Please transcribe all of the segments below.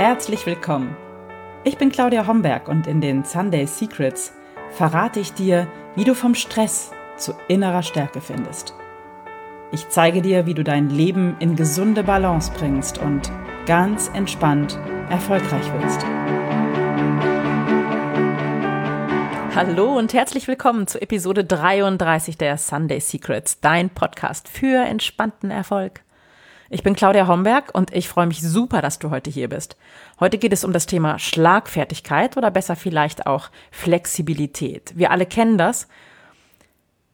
Herzlich willkommen. Ich bin Claudia Homberg und in den Sunday Secrets verrate ich dir, wie du vom Stress zu innerer Stärke findest. Ich zeige dir, wie du dein Leben in gesunde Balance bringst und ganz entspannt erfolgreich wirst. Hallo und herzlich willkommen zu Episode 33 der Sunday Secrets, dein Podcast für entspannten Erfolg. Ich bin Claudia Homberg und ich freue mich super, dass du heute hier bist. Heute geht es um das Thema Schlagfertigkeit oder besser vielleicht auch Flexibilität. Wir alle kennen das.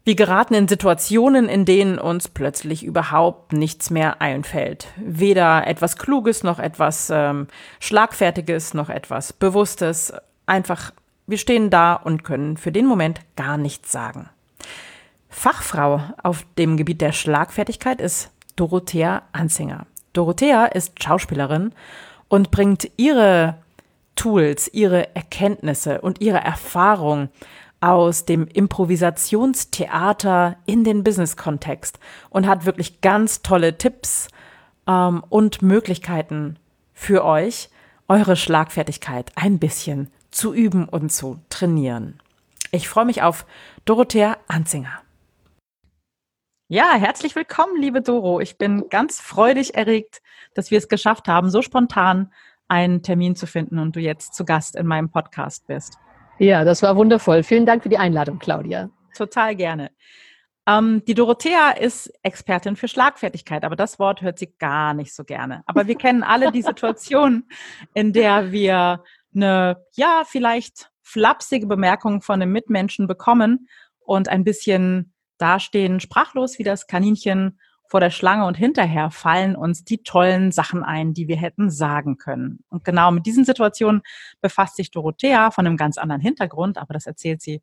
Wir geraten in Situationen, in denen uns plötzlich überhaupt nichts mehr einfällt. Weder etwas Kluges noch etwas ähm, Schlagfertiges noch etwas Bewusstes. Einfach, wir stehen da und können für den Moment gar nichts sagen. Fachfrau auf dem Gebiet der Schlagfertigkeit ist Dorothea Anzinger. Dorothea ist Schauspielerin und bringt ihre Tools, ihre Erkenntnisse und ihre Erfahrung aus dem Improvisationstheater in den Business-Kontext und hat wirklich ganz tolle Tipps ähm, und Möglichkeiten für euch, eure Schlagfertigkeit ein bisschen zu üben und zu trainieren. Ich freue mich auf Dorothea Anzinger. Ja, herzlich willkommen, liebe Doro. Ich bin ganz freudig erregt, dass wir es geschafft haben, so spontan einen Termin zu finden und du jetzt zu Gast in meinem Podcast bist. Ja, das war wundervoll. Vielen Dank für die Einladung, Claudia. Total gerne. Ähm, die Dorothea ist Expertin für Schlagfertigkeit, aber das Wort hört sie gar nicht so gerne. Aber wir kennen alle die Situation, in der wir eine, ja, vielleicht flapsige Bemerkung von einem Mitmenschen bekommen und ein bisschen dastehen sprachlos wie das Kaninchen vor der Schlange und hinterher fallen uns die tollen Sachen ein, die wir hätten sagen können. Und genau mit diesen Situationen befasst sich Dorothea von einem ganz anderen Hintergrund, aber das erzählt sie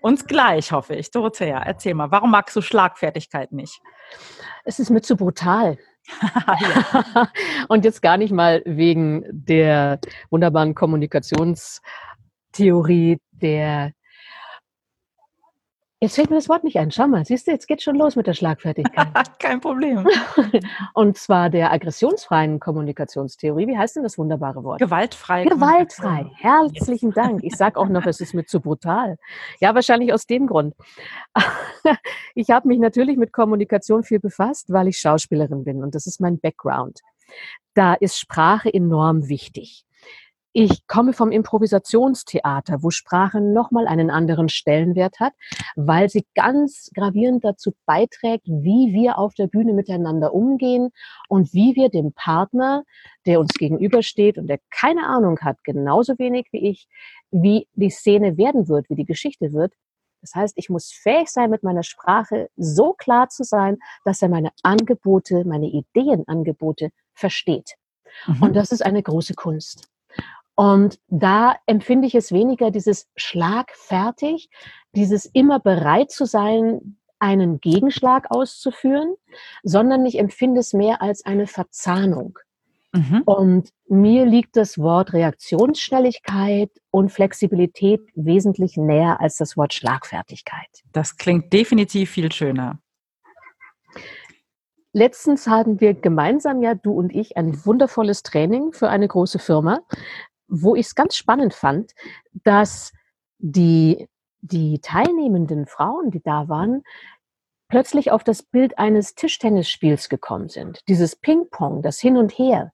uns gleich, hoffe ich. Dorothea, erzähl mal, warum magst du Schlagfertigkeit nicht? Es ist mir zu brutal. und jetzt gar nicht mal wegen der wunderbaren Kommunikationstheorie der Jetzt fällt mir das Wort nicht ein. Schau mal, siehst du, jetzt geht schon los mit der Schlagfertigkeit. Kein Problem. Und zwar der aggressionsfreien Kommunikationstheorie. Wie heißt denn das wunderbare Wort? Gewaltfrei. Gewaltfrei. Herzlichen Dank. Ich sage auch noch, es ist mir zu brutal. Ja, wahrscheinlich aus dem Grund. Ich habe mich natürlich mit Kommunikation viel befasst, weil ich Schauspielerin bin und das ist mein Background. Da ist Sprache enorm wichtig. Ich komme vom Improvisationstheater, wo Sprache nochmal einen anderen Stellenwert hat, weil sie ganz gravierend dazu beiträgt, wie wir auf der Bühne miteinander umgehen und wie wir dem Partner, der uns gegenübersteht und der keine Ahnung hat, genauso wenig wie ich, wie die Szene werden wird, wie die Geschichte wird, das heißt, ich muss fähig sein, mit meiner Sprache so klar zu sein, dass er meine Angebote, meine Ideenangebote versteht. Mhm. Und das ist eine große Kunst. Und da empfinde ich es weniger dieses schlagfertig, dieses immer bereit zu sein, einen Gegenschlag auszuführen, sondern ich empfinde es mehr als eine Verzahnung. Mhm. Und mir liegt das Wort Reaktionsschnelligkeit und Flexibilität wesentlich näher als das Wort Schlagfertigkeit. Das klingt definitiv viel schöner. Letztens hatten wir gemeinsam ja, du und ich, ein wundervolles Training für eine große Firma, wo ich es ganz spannend fand, dass die, die teilnehmenden Frauen, die da waren, plötzlich auf das Bild eines Tischtennisspiels gekommen sind. Dieses Ping-Pong, das Hin und Her.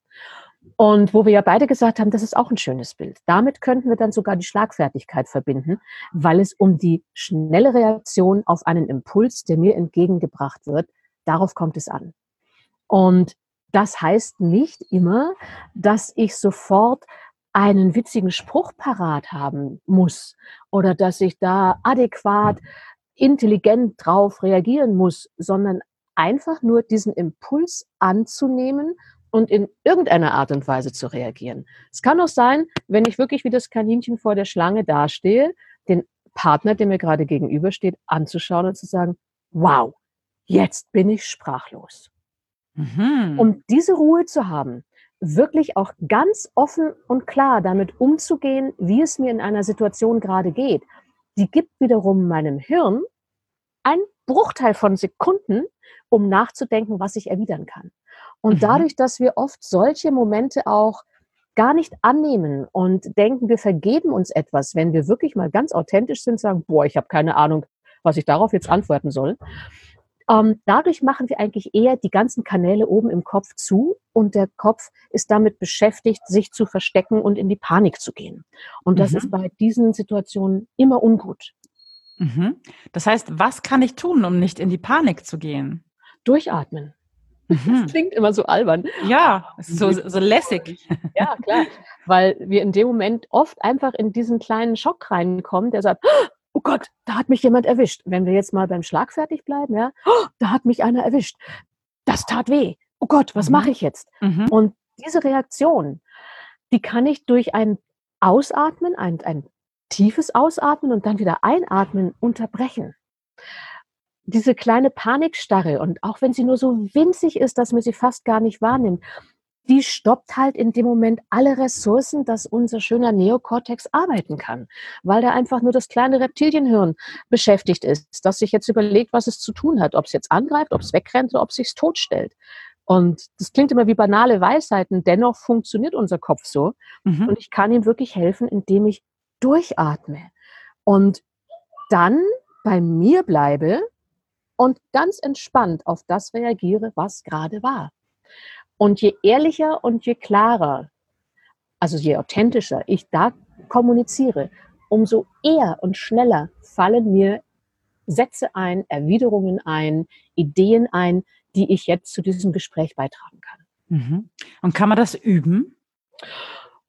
Und wo wir ja beide gesagt haben, das ist auch ein schönes Bild. Damit könnten wir dann sogar die Schlagfertigkeit verbinden, weil es um die schnelle Reaktion auf einen Impuls, der mir entgegengebracht wird, darauf kommt es an. Und das heißt nicht immer, dass ich sofort einen witzigen Spruch parat haben muss oder dass ich da adäquat, intelligent drauf reagieren muss, sondern einfach nur diesen Impuls anzunehmen und in irgendeiner Art und Weise zu reagieren. Es kann auch sein, wenn ich wirklich wie das Kaninchen vor der Schlange dastehe, den Partner, der mir gerade gegenübersteht, anzuschauen und zu sagen, wow, jetzt bin ich sprachlos. Mhm. Um diese Ruhe zu haben, wirklich auch ganz offen und klar damit umzugehen, wie es mir in einer Situation gerade geht, die gibt wiederum meinem Hirn einen Bruchteil von Sekunden, um nachzudenken, was ich erwidern kann. Und mhm. dadurch, dass wir oft solche Momente auch gar nicht annehmen und denken, wir vergeben uns etwas, wenn wir wirklich mal ganz authentisch sind, sagen, boah, ich habe keine Ahnung, was ich darauf jetzt antworten soll. Ähm, dadurch machen wir eigentlich eher die ganzen Kanäle oben im Kopf zu und der Kopf ist damit beschäftigt, sich zu verstecken und in die Panik zu gehen. Und das mhm. ist bei diesen Situationen immer ungut. Mhm. Das heißt, was kann ich tun, um nicht in die Panik zu gehen? Durchatmen. Mhm. Das klingt immer so albern. Ja, so, so lässig. Ja, klar. Weil wir in dem Moment oft einfach in diesen kleinen Schock reinkommen, der sagt, oh Gott, da hat mich jemand erwischt. Wenn wir jetzt mal beim Schlag fertig bleiben, ja, oh, da hat mich einer erwischt. Das tat weh. Oh Gott, was mhm. mache ich jetzt? Mhm. Und diese Reaktion, die kann ich durch ein Ausatmen, ein, ein tiefes Ausatmen und dann wieder einatmen unterbrechen diese kleine Panikstarre und auch wenn sie nur so winzig ist, dass man sie fast gar nicht wahrnimmt, die stoppt halt in dem Moment alle Ressourcen, dass unser schöner Neokortex arbeiten kann, weil da einfach nur das kleine Reptilienhirn beschäftigt ist, das sich jetzt überlegt, was es zu tun hat, ob es jetzt angreift, ob es wegrennt oder ob es sich totstellt. Und das klingt immer wie banale Weisheiten, dennoch funktioniert unser Kopf so. Mhm. Und ich kann ihm wirklich helfen, indem ich durchatme und dann bei mir bleibe und ganz entspannt auf das reagiere, was gerade war. Und je ehrlicher und je klarer, also je authentischer ich da kommuniziere, umso eher und schneller fallen mir Sätze ein, Erwiderungen ein, Ideen ein, die ich jetzt zu diesem Gespräch beitragen kann. Mhm. Und kann man das üben?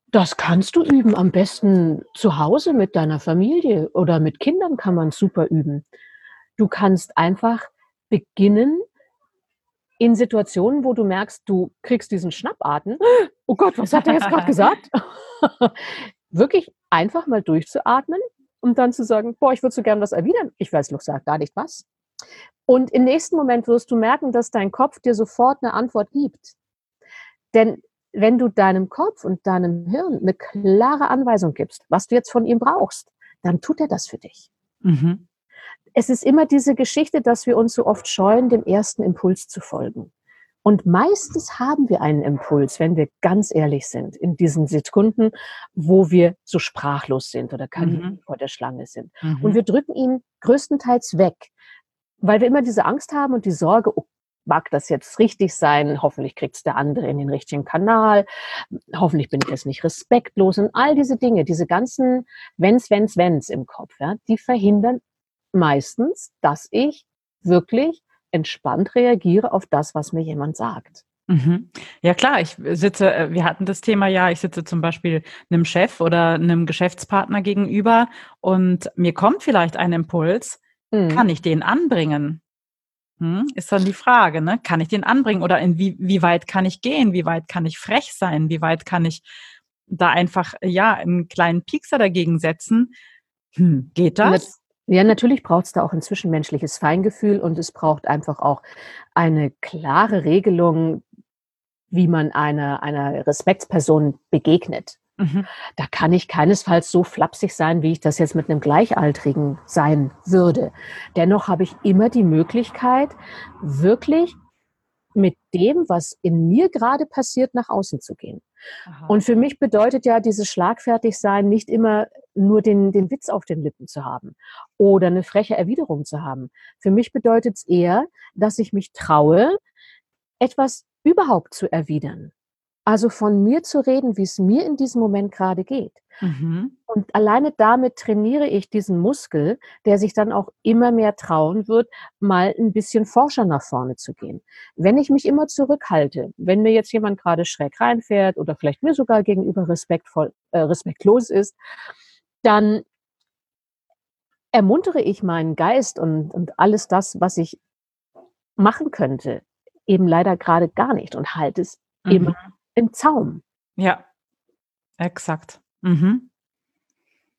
Das kannst du üben, am besten zu Hause mit deiner Familie oder mit Kindern kann man super üben. Du kannst einfach beginnen, in Situationen, wo du merkst, du kriegst diesen Schnappatmen. Oh Gott, was hat er jetzt gerade gesagt? Wirklich einfach mal durchzuatmen und dann zu sagen, boah, ich würde so gern was erwidern. Ich weiß noch gar nicht was. Und im nächsten Moment wirst du merken, dass dein Kopf dir sofort eine Antwort gibt. Denn wenn du deinem Kopf und deinem Hirn eine klare Anweisung gibst, was du jetzt von ihm brauchst, dann tut er das für dich. Mhm es ist immer diese Geschichte, dass wir uns so oft scheuen, dem ersten Impuls zu folgen. Und meistens haben wir einen Impuls, wenn wir ganz ehrlich sind, in diesen Sekunden, wo wir so sprachlos sind oder mhm. vor der Schlange sind. Mhm. Und wir drücken ihn größtenteils weg, weil wir immer diese Angst haben und die Sorge, oh, mag das jetzt richtig sein? Hoffentlich kriegt es der andere in den richtigen Kanal. Hoffentlich bin ich jetzt nicht respektlos. Und all diese Dinge, diese ganzen Wenns, Wenns, Wenns im Kopf, ja, die verhindern meistens, dass ich wirklich entspannt reagiere auf das, was mir jemand sagt. Mhm. Ja klar, ich sitze, äh, wir hatten das Thema ja, ich sitze zum Beispiel einem Chef oder einem Geschäftspartner gegenüber und mir kommt vielleicht ein Impuls, mhm. kann ich den anbringen? Hm? Ist dann die Frage, ne? Kann ich den anbringen oder in wie, wie weit kann ich gehen? Wie weit kann ich frech sein? Wie weit kann ich da einfach, ja, einen kleinen Piekser dagegen setzen? Hm, geht das? Ja, natürlich braucht es da auch ein zwischenmenschliches Feingefühl und es braucht einfach auch eine klare Regelung, wie man einer, einer Respektsperson begegnet. Mhm. Da kann ich keinesfalls so flapsig sein, wie ich das jetzt mit einem Gleichaltrigen sein würde. Dennoch habe ich immer die Möglichkeit, wirklich mit dem, was in mir gerade passiert, nach außen zu gehen. Aha. Und für mich bedeutet ja dieses Schlagfertigsein nicht immer nur den, den Witz auf den Lippen zu haben oder eine freche Erwiderung zu haben. Für mich bedeutet es eher, dass ich mich traue, etwas überhaupt zu erwidern. Also von mir zu reden, wie es mir in diesem Moment gerade geht. Mhm. Und alleine damit trainiere ich diesen Muskel, der sich dann auch immer mehr trauen wird, mal ein bisschen forscher nach vorne zu gehen. Wenn ich mich immer zurückhalte, wenn mir jetzt jemand gerade schräg reinfährt oder vielleicht mir sogar gegenüber respektvoll, äh, respektlos ist, dann ermuntere ich meinen Geist und, und alles das, was ich machen könnte, eben leider gerade gar nicht und halte es mhm. immer im Zaum. Ja, exakt. Mhm.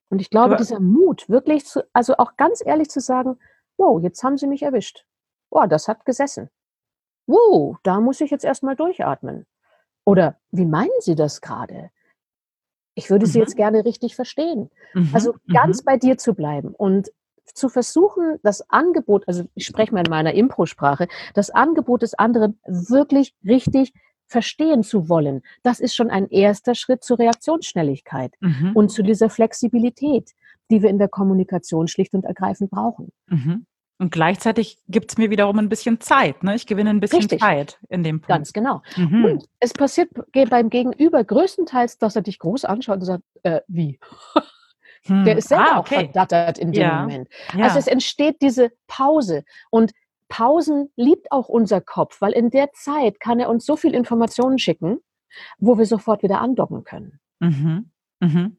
Und ich glaube, Aber dieser Mut, wirklich zu, also auch ganz ehrlich zu sagen, wow, jetzt haben sie mich erwischt. Wow, das hat gesessen. Wow, da muss ich jetzt erstmal durchatmen. Oder wie meinen Sie das gerade? Ich würde mhm. Sie jetzt gerne richtig verstehen. Mhm. Also ganz mhm. bei dir zu bleiben und zu versuchen, das Angebot, also ich spreche mal in meiner Impro-Sprache, das Angebot des anderen wirklich richtig verstehen zu wollen, das ist schon ein erster Schritt zur Reaktionsschnelligkeit Mhm. und zu dieser Flexibilität, die wir in der Kommunikation schlicht und ergreifend brauchen. Mhm. Und gleichzeitig gibt es mir wiederum ein bisschen Zeit. Ne? Ich gewinne ein bisschen Richtig. Zeit in dem Punkt. Ganz genau. Mhm. Und es passiert beim Gegenüber größtenteils, dass er dich groß anschaut und sagt, äh, wie? Hm. Der ist selber ah, auch okay. verdattert in dem Ja. Moment. Ja. Also es entsteht diese Pause. Und Pausen liebt auch unser Kopf, weil in der Zeit kann er uns so viel Informationen schicken, wo wir sofort wieder andocken können. Mhm. Mhm.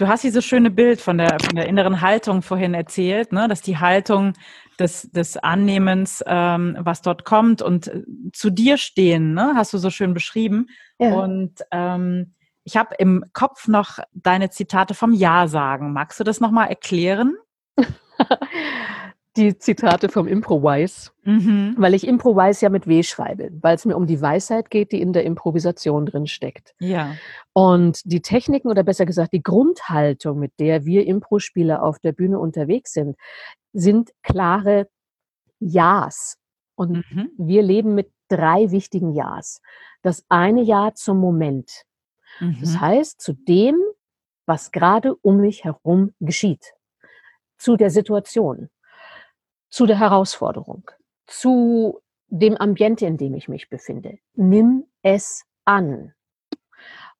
Du hast dieses schöne Bild von der, von der inneren Haltung vorhin erzählt, ne? dass die Haltung des, des Annehmens, ähm, was dort kommt und äh, zu dir stehen, ne? hast du so schön beschrieben. Und ähm, ich habe im Kopf noch deine Zitate vom Ja sagen. Magst du das nochmal erklären? Die Zitate vom Improvise, Mhm. weil ich Improvise ja mit W schreibe, weil es mir um die Weisheit geht, die in der Improvisation drin steckt. Ja. Und die Techniken oder besser gesagt die Grundhaltung, mit der wir Impro-Spieler auf der Bühne unterwegs sind, sind klare Ja's. Und Mhm. wir leben mit drei wichtigen Ja's. Das eine Ja zum Moment. Das Mhm. heißt, zu dem, was gerade um mich herum geschieht. Zu der Situation, zu der Herausforderung, zu dem Ambiente, in dem ich mich befinde. Nimm es an.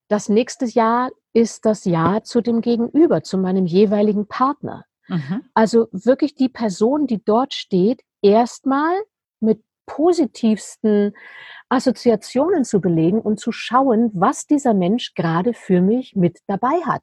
Das nächste Jahr ist das Ja zu dem Gegenüber, zu meinem jeweiligen Partner. Mhm. Also wirklich die Person, die dort steht, erstmal positivsten Assoziationen zu belegen und zu schauen, was dieser Mensch gerade für mich mit dabei hat,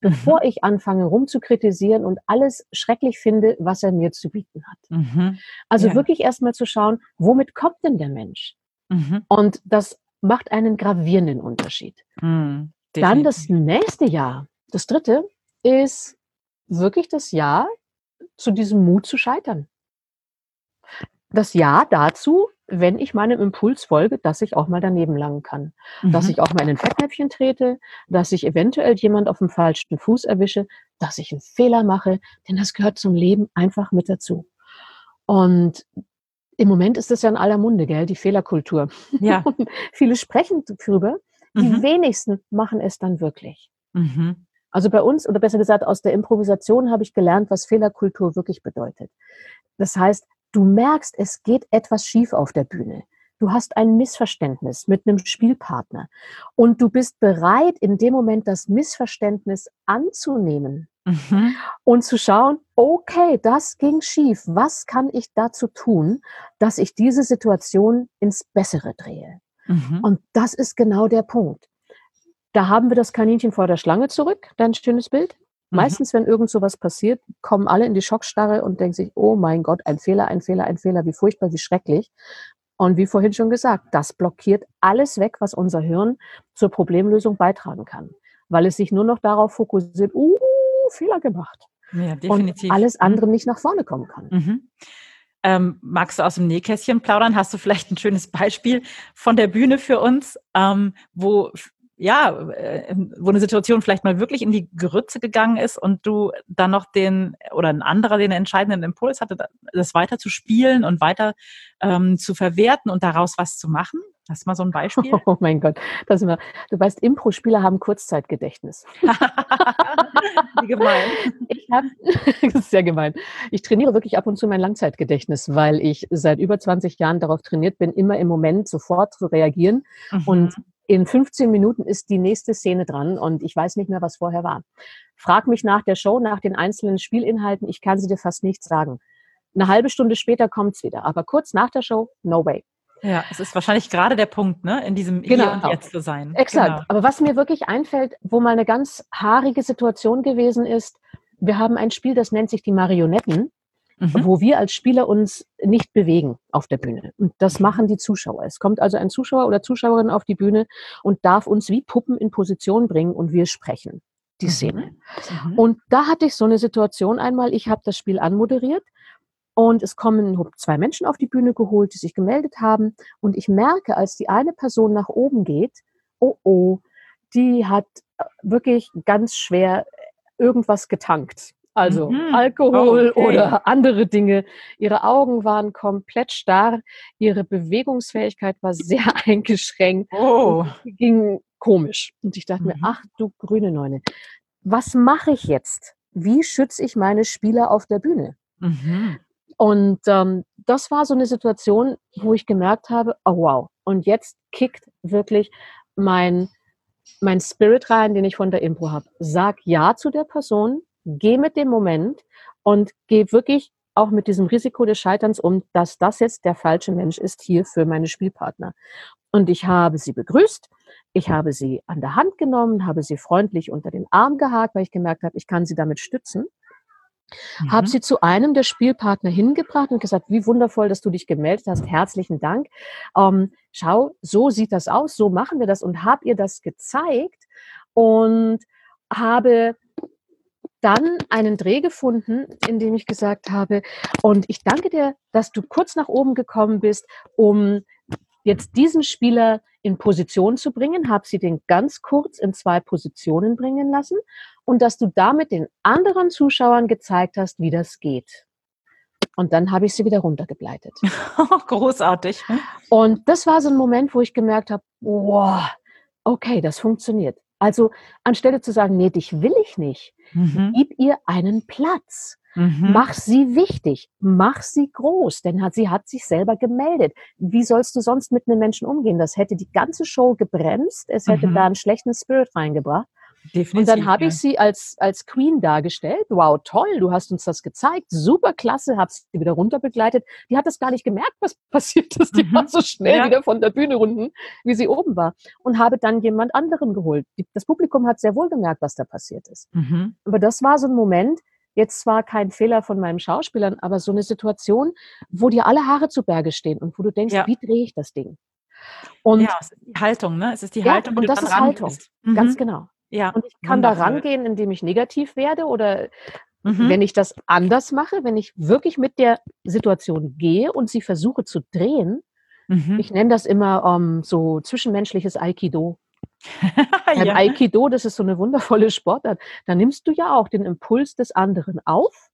bevor ich anfange rumzukritisieren und alles schrecklich finde, was er mir zu bieten hat. Mhm. Also Ja. wirklich erstmal zu schauen, womit kommt denn der Mensch? Mhm. Und das macht einen gravierenden Unterschied. Mhm. Dann das nächste Jahr, das dritte, ist wirklich das Jahr zu diesem Mut zu scheitern. Das Jahr dazu, wenn ich meinem Impuls folge, dass ich auch mal daneben langen kann. Dass Mhm. ich auch mal in ein Fettnäpfchen trete, dass ich eventuell jemand auf dem falschen Fuß erwische, dass ich einen Fehler mache, denn das gehört zum Leben einfach mit dazu. Und im Moment ist das ja in aller Munde, gell, die Fehlerkultur. Ja. Viele sprechen darüber, die Mhm. wenigsten machen es dann wirklich. Mhm. Also bei uns, oder besser gesagt, aus der Improvisation habe ich gelernt, was Fehlerkultur wirklich bedeutet. Das heißt, du merkst, es geht etwas schief auf der Bühne. Du hast ein Missverständnis mit einem Spielpartner und du bist bereit, in dem Moment das Missverständnis anzunehmen Mhm. und zu schauen, okay, das ging schief. Was kann ich dazu tun, dass ich diese Situation ins Bessere drehe? Mhm. Und das ist genau der Punkt. Da haben wir das Kaninchen vor der Schlange zurück, dein schönes Bild. Mhm. Meistens, wenn irgend sowas passiert, kommen alle in die Schockstarre und denken sich, oh mein Gott, ein Fehler, ein Fehler, ein Fehler, wie furchtbar, wie schrecklich. Und wie vorhin schon gesagt, das blockiert alles weg, was unser Hirn zur Problemlösung beitragen kann. Weil es sich nur noch darauf fokussiert, uh, Fehler gemacht. Ja, Und definitiv. alles Mhm. andere nicht nach vorne kommen kann. Mhm. Ähm, magst du aus dem Nähkästchen plaudern? Hast du vielleicht ein schönes Beispiel von der Bühne für uns, ähm, wo ja, äh, wo eine Situation vielleicht mal wirklich in die Grütze gegangen ist und du dann noch den oder ein anderer den entscheidenden Impuls hatte, da- das weiter zu spielen und weiter ähm, zu verwerten und daraus was zu machen? Hast du mal so ein Beispiel? Oh mein Gott, das ist immer, du weißt, Impro-Spieler haben Kurzzeitgedächtnis. Wie gemein. Ich habe, das ist sehr gemein. Ich trainiere wirklich ab und zu mein Langzeitgedächtnis, weil ich seit über 20 Jahren darauf trainiert bin, immer im Moment sofort zu reagieren. Und Mhm. In 15 Minuten ist die nächste Szene dran und ich weiß nicht mehr, was vorher war. Frag mich nach der Show, nach den einzelnen Spielinhalten, ich kann sie dir fast nicht sagen. Eine halbe Stunde später kommt's wieder, aber kurz nach der Show, no way. Ja, es ist wahrscheinlich gerade der Punkt, ne, in diesem Genau. Hier und Jetzt zu sein. Exakt. Genau. Aber was mir wirklich einfällt, wo mal eine ganz haarige Situation gewesen ist, wir haben ein Spiel, das nennt sich die Marionetten, Mhm. wo wir als Spieler uns nicht bewegen auf der Bühne. Und das machen die Zuschauer. Es kommt also ein Zuschauer oder Zuschauerin auf die Bühne und darf uns wie Puppen in Position bringen und wir sprechen die Mhm. Szene. Mhm. Und da hatte ich so eine Situation einmal, ich habe das Spiel anmoderiert und es kommen zwei Menschen auf die Bühne geholt, die sich gemeldet haben und ich merke, als die eine Person nach oben geht, oh oh, die hat äh, wirklich ganz schwer irgendwas getankt. Also mhm. Alkohol oh, okay. oder andere Dinge. Ihre Augen waren komplett starr, ihre Bewegungsfähigkeit war sehr eingeschränkt. Oh. ging komisch. Und ich dachte mhm. mir, ach du grüne Neune, was mache ich jetzt? Wie schütze ich meine Spieler auf der Bühne? Mhm. Und ähm, das war so eine Situation, wo ich gemerkt habe, oh wow, und jetzt kickt wirklich mein, mein Spirit rein, den ich von der Impro habe. Sag Ja zu der Person, geh mit dem Moment und geh wirklich auch mit diesem Risiko des Scheiterns um, dass das jetzt der falsche Mensch ist hier für meine Spielpartner. Und ich habe sie begrüßt, ich habe sie an der Hand genommen, habe sie freundlich unter den Arm gehakt, weil ich gemerkt habe, ich kann sie damit stützen. Mhm. Habe sie zu einem der Spielpartner hingebracht und gesagt, wie wundervoll, dass du dich gemeldet hast. Herzlichen Dank. Ähm, schau, so sieht das aus, so machen wir das und habe ihr das gezeigt und habe dann einen Dreh gefunden, in dem ich gesagt habe, und ich danke dir, dass du kurz nach oben gekommen bist, um jetzt diesen Spieler in Position zu bringen, habe sie den ganz kurz in zwei Positionen bringen lassen und dass du damit den anderen Zuschauern gezeigt hast, wie das geht. Und dann habe ich sie wieder runtergebleitet. Großartig. Und das war so ein Moment, wo ich gemerkt habe, wow, okay, das funktioniert. Also anstelle zu sagen, nee, dich will ich nicht, mhm. gib ihr einen Platz. Mhm. Mach sie wichtig, mach sie groß, denn hat, sie hat sich selber gemeldet. Wie sollst du sonst mit einem Menschen umgehen? Das hätte die ganze Show gebremst, es hätte mhm. da einen schlechten Spirit reingebracht. Definitiv, und dann habe ich sie als, als Queen dargestellt. Wow, toll, du hast uns das gezeigt. Super klasse, habe sie wieder runter begleitet. Die hat das gar nicht gemerkt, was passiert ist. Die mhm. war so schnell ja. wieder von der Bühne runden, wie sie oben war. Und habe dann jemand anderen geholt. Das Publikum hat sehr wohl gemerkt, was da passiert ist. Mhm. Aber das war so ein Moment, jetzt zwar kein Fehler von meinen Schauspielern, aber so eine Situation, wo dir alle Haare zu Berge stehen und wo du denkst, ja. wie drehe ich das Ding? Und ja, es ist die Haltung, ne? Es ist die ja, Haltung, wie und das ist Haltung, mhm. ganz genau. Ja, und ich kann wundervoll. da rangehen, indem ich negativ werde oder mhm. wenn ich das anders mache, wenn ich wirklich mit der Situation gehe und sie versuche zu drehen. Mhm. Ich nenne das immer um, ähm, so zwischenmenschliches Aikido. Beim ja. Aikido, das ist so eine wundervolle Sportart, da nimmst du ja auch den Impuls des anderen auf,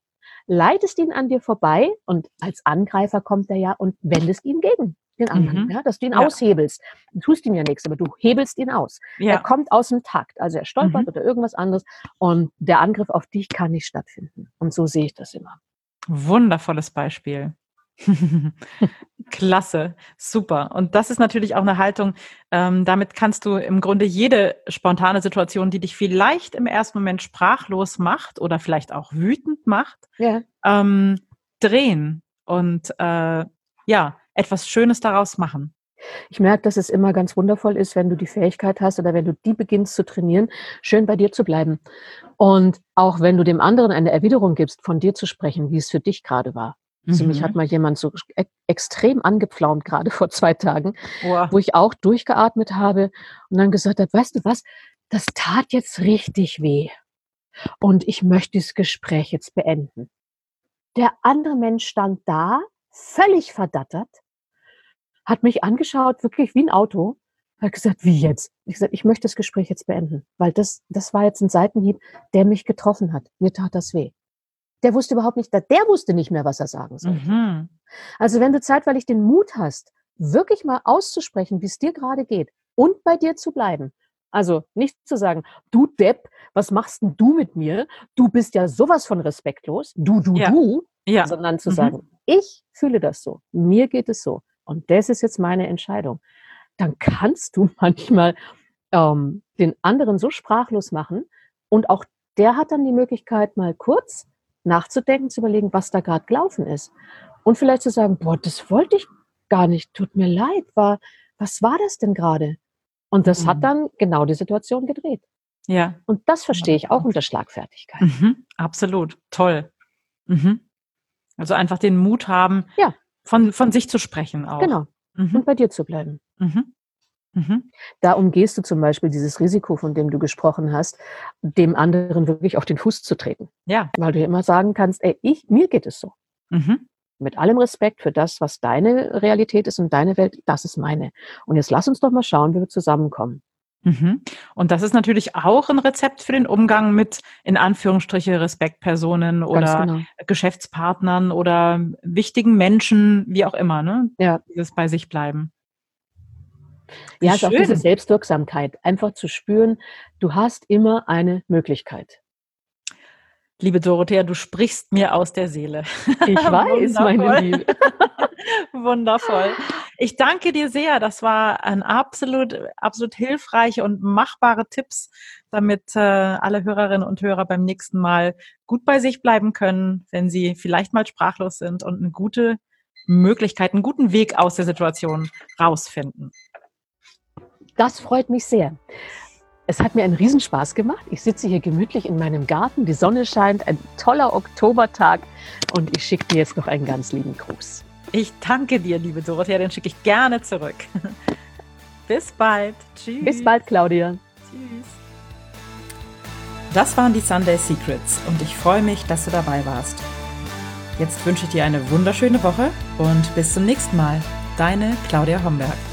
leitest ihn an dir vorbei und als Angreifer kommt er ja und wendest ihn gegen den anderen, mhm. ja, dass du ihn ja. aushebelst. Du tust ihm ja nichts, aber du hebelst ihn aus. Ja. Er kommt aus dem Takt, also er stolpert mhm. oder irgendwas anderes und der Angriff auf dich kann nicht stattfinden. Und so sehe ich das immer. Wundervolles Beispiel. Klasse, super. Und das ist natürlich auch eine Haltung, ähm, damit kannst du im Grunde jede spontane Situation, die dich vielleicht im ersten Moment sprachlos macht oder vielleicht auch wütend macht, ja. ähm, drehen und äh, ja, etwas Schönes daraus machen. Ich merke, dass es immer ganz wundervoll ist, wenn du die Fähigkeit hast oder wenn du die beginnst zu trainieren, schön bei dir zu bleiben. Und auch wenn du dem anderen eine Erwiderung gibst, von dir zu sprechen, wie es für dich gerade war. Also mhm. mich hat mal jemand so e extrem angepflaumt, gerade vor zwei Tagen, oh. wo ich auch durchgeatmet habe und dann gesagt habe, weißt du was, das tat jetzt richtig weh. Und ich möchte das Gespräch jetzt beenden. Der andere Mensch stand da, völlig verdattert, hat mich angeschaut, wirklich wie ein Auto, hat gesagt, wie jetzt? Ich gesagt, ich möchte das Gespräch jetzt beenden, weil das, das war jetzt ein Seitenhieb, der mich getroffen hat. Mir tat das weh. Der wusste überhaupt nicht, der wusste nicht mehr, was er sagen sollte. Mhm. Also wenn du zeitweilig den Mut hast, wirklich mal auszusprechen, wie es dir gerade geht und bei dir zu bleiben. Also nicht zu sagen, du Depp, was machst denn du mit mir? Du bist ja sowas von respektlos, du, du, ja. du, ja. sondern zu mhm. sagen, ich fühle das so, mir geht es so und das ist jetzt meine Entscheidung. Dann kannst du manchmal ähm, den anderen so sprachlos machen und auch der hat dann die Möglichkeit, mal kurz nachzudenken, zu überlegen, was da gerade gelaufen ist. Und vielleicht zu sagen, boah, das wollte ich gar nicht, tut mir leid, war, was war das denn gerade? Und das mhm. hat dann genau die Situation gedreht. Ja. Und das verstehe ich auch unter Schlagfertigkeit. Mhm, absolut. Toll. Mhm. Also einfach den Mut haben, ja. Von, von sich zu sprechen auch. Genau. Mhm. Und bei dir zu bleiben. Mhm. Mhm. Da umgehst du zum Beispiel dieses Risiko, von dem du gesprochen hast, dem anderen wirklich auf den Fuß zu treten. Ja. Weil du ja immer sagen kannst, ey, ich, mir geht es so. Mhm. Mit allem Respekt für das, was deine Realität ist und deine Welt, das ist meine. Und jetzt lass uns doch mal schauen, wie wir zusammenkommen. Mhm. Und das ist natürlich auch ein Rezept für den Umgang mit, in Anführungsstriche, Respektpersonen oder genau. Geschäftspartnern oder wichtigen Menschen, wie auch immer, ne? Ja. Dieses bei sich bleiben. Ja, es ist auch diese Selbstwirksamkeit. Einfach zu spüren, du hast immer eine Möglichkeit. Liebe Dorothea, du sprichst mir aus der Seele. Ich weiß, meine Liebe. Wundervoll. Ich danke dir sehr. Das war ein absolut, absolut hilfreiche und machbare Tipps, damit äh, alle Hörerinnen und Hörer beim nächsten Mal gut bei sich bleiben können, wenn sie vielleicht mal sprachlos sind und eine gute Möglichkeit, einen guten Weg aus der Situation rausfinden. Das freut mich sehr. Es hat mir einen Riesenspaß gemacht. Ich sitze hier gemütlich in meinem Garten, die Sonne scheint, ein toller Oktobertag und ich schicke dir jetzt noch einen ganz lieben Gruß. Ich danke dir, liebe Dorothea, den schicke ich gerne zurück. Bis bald. Tschüss. Bis bald, Claudia. Tschüss. Das waren die Sunday Secrets und ich freue mich, dass du dabei warst. Jetzt wünsche ich dir eine wunderschöne Woche und bis zum nächsten Mal. Deine Claudia Homberg.